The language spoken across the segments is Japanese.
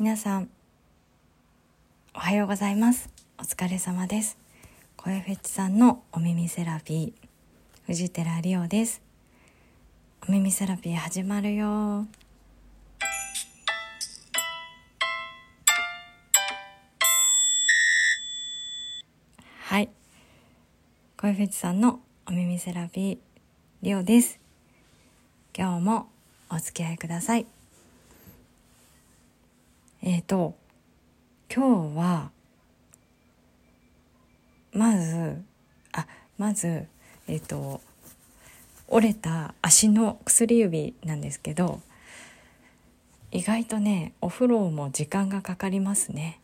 皆さんおはようございます。お疲れ様です。声フェチさんのお耳セラピー藤寺理央です。お耳セラピー始まるよ。はい。声フェチさんのお耳セラピーリオです。今日もお付き合いください。えっ、ー、と今日はまずあまずえっ、ー、と折れた足の薬指なんですけど意外とねお風呂も時間がかかりますね。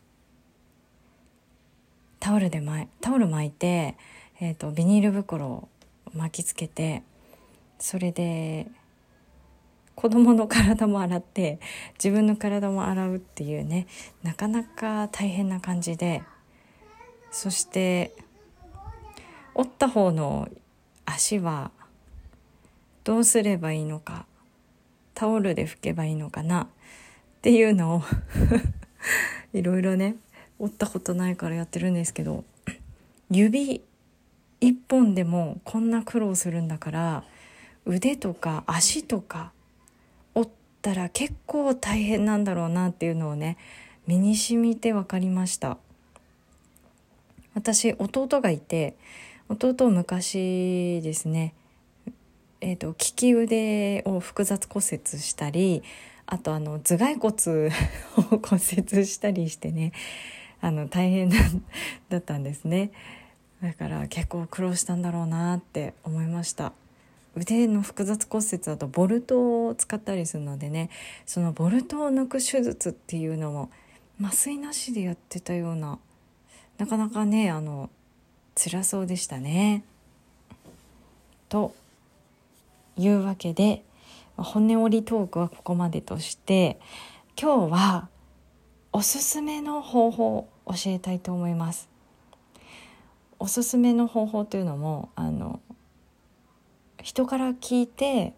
タオルで巻タオル巻いて、えーと、とビニール袋を巻きつけてそれで子供の体も洗って自分の体も洗うっていうねなかなか大変な感じでそして折った方の足はどうすればいいのかタオルで拭けばいいのかなっていうのを いろいろね折ったことないからやってるんですけど指一本でもこんな苦労するんだから腕とか足とかったら結構大変なんだろうなっていうのをね身に染みて分かりました私弟がいて弟昔ですねえーと、利き腕を複雑骨折したりあとあの頭蓋骨 を骨折したりしてねあの大変 だったんですねだから結構苦労したんだろうなって思いました。腕の複雑骨折だとボルトを使ったりするのでねそのボルトを抜く手術っていうのも麻酔なしでやってたようななかなかねあの辛そうでしたね。というわけで骨折りトークはここまでとして今日はおすすめの方法を教えたいと思います。おすすめの方法というのもあの人から聞いて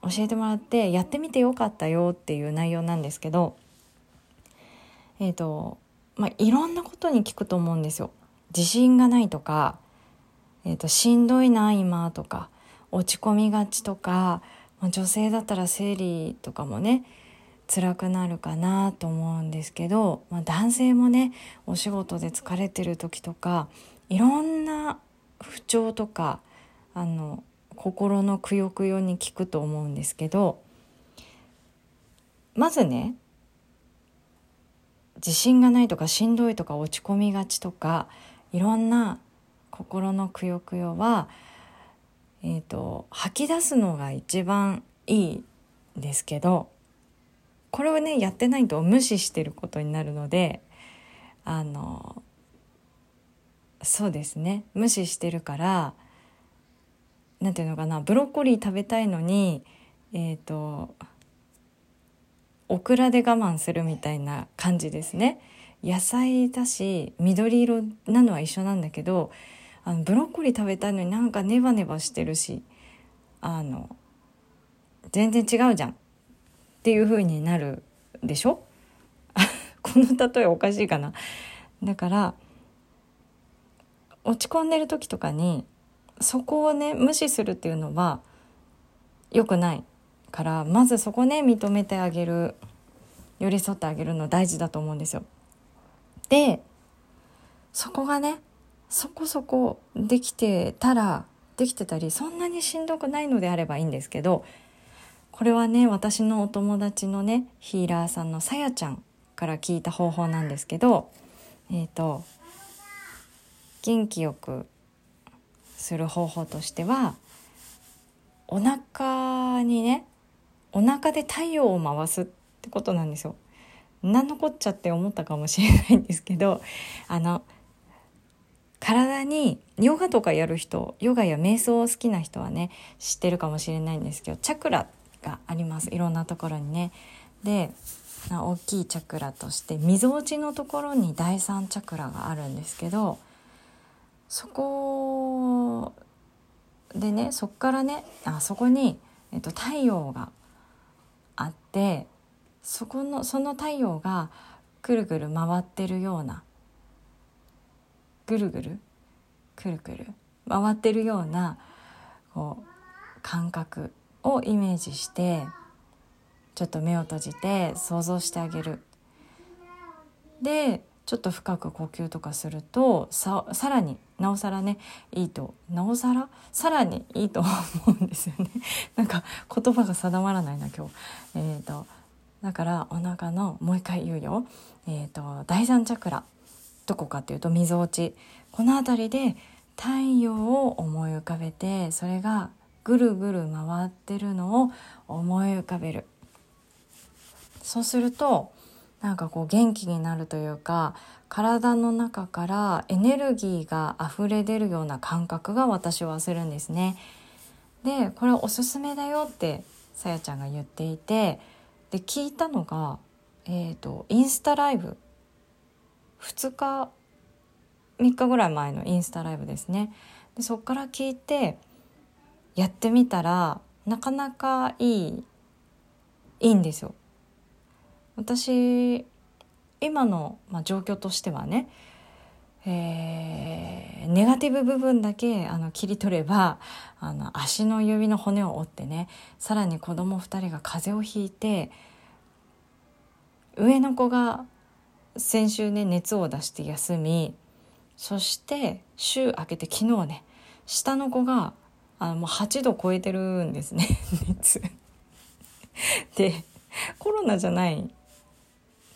教えてもらってやってみてよかったよっていう内容なんですけどえっ、ー、とまあいろんなことに聞くと思うんですよ。自信がないとか、えーと、しんどいな今とか落ち込みがちとか、まあ、女性だったら生理とかもね辛くなるかなと思うんですけど、まあ、男性もねお仕事で疲れてる時とかいろんな不調とかあの心のくよくよに聞くと思うんですけどまずね自信がないとかしんどいとか落ち込みがちとかいろんな心のくよくよは、えーと、吐き出すのが一番いいんですけどこれをねやってないと無視してることになるのであのそうですね無視してるからなんていうのかなブロッコリー食べたいのにえっ、ー、とオクラで我慢するみたいな感じですね。野菜だし緑色なのは一緒なんだけどあのブロッコリー食べたいのになんかネバネバしてるしあの全然違うじゃん。っていう風になるでしょ？この例えおかしいかな。だから落ち込んでる時とかにそこをね無視するっていうのは良くないからまずそこね認めてあげる寄り添ってあげるの大事だと思うんですよ。でそこがねそこそこできてたらできてたりそんなにしんどくないのであればいいんですけどこれはね私のお友達のねヒーラーさんのさやちゃんから聞いた方法なんですけどえっ、ー、と元気よくする方法としてはお腹にねお腹で太陽を回すってことなんですよ。何のこっちゃって思ったかもしれないんですけど あの体にヨガとかやる人ヨガや瞑想を好きな人はね知ってるかもしれないんですけどチャクラがありますいろんなところにね。で大きいチャクラとしてみぞおちのところに第三チャクラがあるんですけどそこでねそこからねあそこに、えっと、太陽があってそこのその太陽がくるくる回ってるようなぐるぐるくるくる回ってるようなこう感覚をイメージしてちょっと目を閉じて想像してあげる。でちょっと深く呼吸とかするとささらになおさらねいいとなおさら？さらにいいと思うんですよね。なんか言葉が定まらないな今日。えっ、ー、とだからお腹のもう一回言うよ。えっ、ー、と第三チャクラどこかっていうとみぞおち。この辺りで太陽を思い浮かべてそれがぐるぐる回ってるのを思い浮かべる。そうするとなんかこう元気になるというか体の中からエネルギーが溢れ出るような感覚が私はするんですね。でこれおすすめだよってさやちゃんが言っていてで聞いたのが、えーと、インスタライブ2日3日ぐらい前のインスタライブですね。でそっから聞いてやってみたらなかなかいいいいんですよ。私今の、まあ、状況としてはね、えー、ネガティブ部分だけあの切り取ればあの足の指の骨を折ってねさらに子供2人が風邪をひいて上の子が先週ね熱を出して休みそして週明けて昨日ね下の子があのもう8度超えてるんですね 熱。でコロナじゃない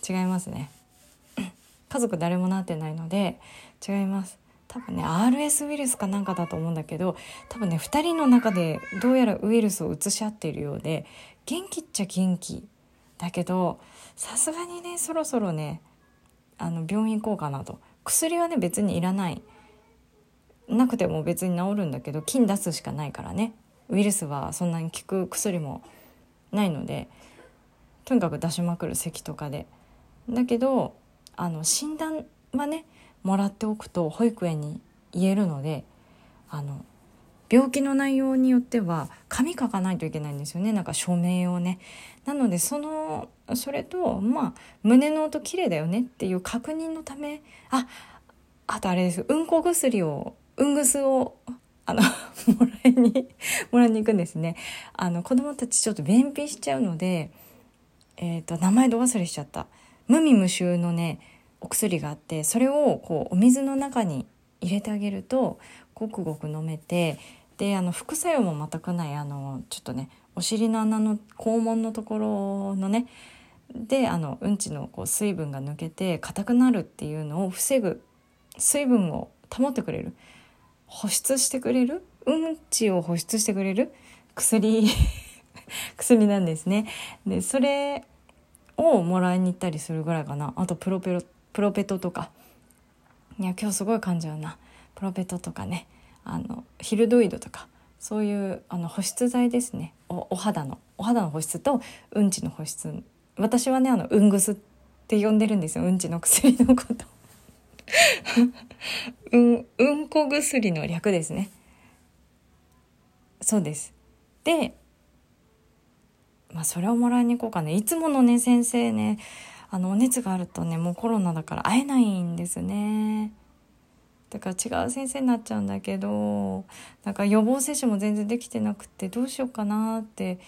違いますね。家族誰もなってないので違います。多分ね RS ウイルスかなんかだと思うんだけど多分ね2人の中でどうやらウイルスを移し合っているようで元気っちゃ元気だけどさすがにねそろそろねあの病院行こうかなと。薬はね別にいらない。なくても別に治るんだけど菌出すしかないからね。ウイルスはそんなに効く薬もないのでとにかく出しまくる咳とかで。だけどあの診断はねもらっておくと保育園に言えるのであの病気の内容によっては紙書かないといけないんですよねなんか署名をね。なのでそのそれとまあ胸の音綺麗だよねっていう確認のためああとあれですうんこ薬をうんぐすをあの もらいにもらいに行くんですね。あの子供たちちょっと便秘しちゃうのでえっ、ー、と名前ど忘れしちゃった。無味無臭のねお薬があってそれをこうお水の中に入れてあげるとごくごく飲めてであの副作用も全くないあのちょっとねお尻の穴の肛門のところのねであのうんちのこう水分が抜けて硬くなるっていうのを防ぐ水分を保ってくれる保湿してくれる？うんちを保湿してくれる薬 薬なんですね。でそれをもらいに行ったりするぐらいかな。あとプロペロプロペトとか。いや今日すごい感じうな。プロペトとかね。あのヒルドイドとか。そういうあの保湿剤ですね。おお肌の。お肌の保湿とうんちの保湿。私はねあのうんぐすって呼んでるんですよ。うんちの薬のこと。うんうんこ薬の略ですね。そうです。でまあ、それをもらいに行こうかね。いつものね先生ねあのお熱があるとねもうコロナだから会えないんですね。だから違う先生になっちゃうんだけどなんか予防接種も全然できてなくてどうしようかなって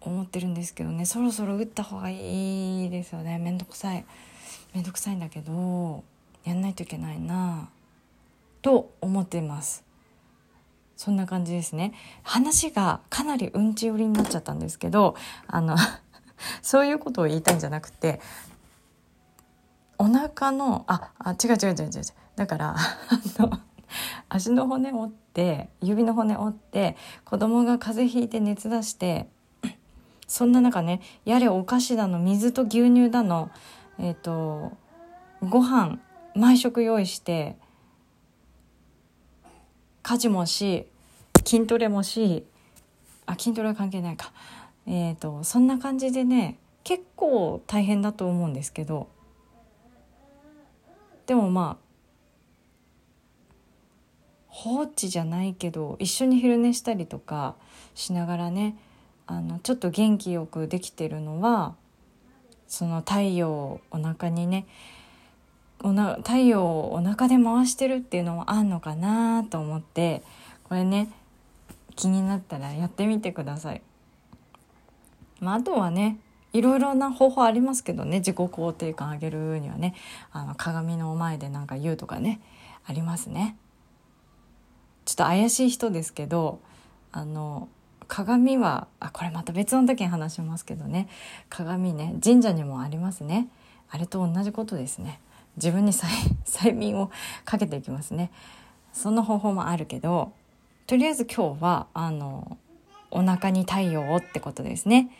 思ってるんですけどね。そろそろ打った方がいいですよね。めんどくさい。めんどくさいんだけどやんないといけないなと思ってます。そんな感じですね。話がかなりうんち寄りになっちゃったんですけどあの そういうことを言いたいんじゃなくてお腹のああ違う違う違う違う。だから あの足の骨折って指の骨折って子供が風邪ひいて熱出して そんな中ねやれお菓子だの水と牛乳だのえっ、ー、とご飯毎食用意して家事もし筋トレもしあ筋トレは関係ないか。えっ、ー、とそんな感じでね結構大変だと思うんですけど。でもまあ放置じゃないけど一緒に昼寝したりとかしながらねあのちょっと元気よくできてるのはその太陽をお腹にねおな太陽をお腹で回してるっていうのもあんのかなと思ってこれね気になったらやってみてください。まあ、あとはねいろいろな方法ありますけどね自己肯定感上げるにはねあの鏡の前でなんか言うとかねありますね。ちょっと怪しい人ですけどあの鏡はあこれまた別の時に話しますけどね鏡ね神社にもありますねあれと同じことですね自分に 催眠をかけていきますねその方法もあるけどとりあえず今日はあのお腹に太陽ってことですね。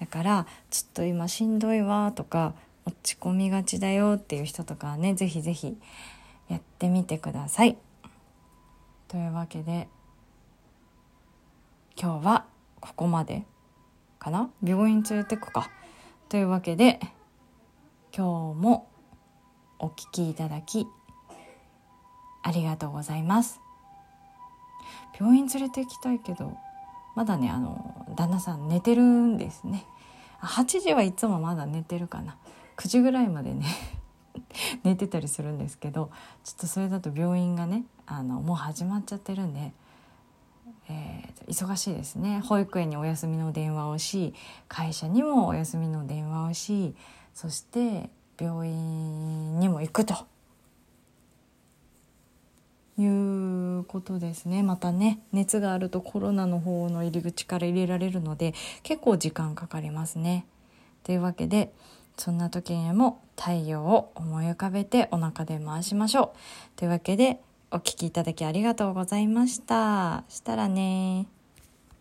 だからちょっと今しんどいわとか落ち込みがちだよっていう人とかねぜひぜひやってみてください。というわけで今日はここまでかな？病院連れてくか。というわけで今日もお聞きいただきありがとうございます。病院連れて行きたいけどまだねあの旦那さん寝てるんですね。8時はいつもまだ寝てるかな。9時ぐらいまでね 寝てたりするんですけどちょっとそれだと病院がねあのもう始まっちゃってるんでえー、忙しいですね。保育園にお休みの電話をし会社にもお休みの電話をしそして病院にも行くとことですねまたね熱があるとコロナの方の入り口から入れられるので結構時間かかりますね。というわけでそんな時にも太陽を思い浮かべてお腹で回しましょう。というわけでお聴きいただきありがとうございました。したらね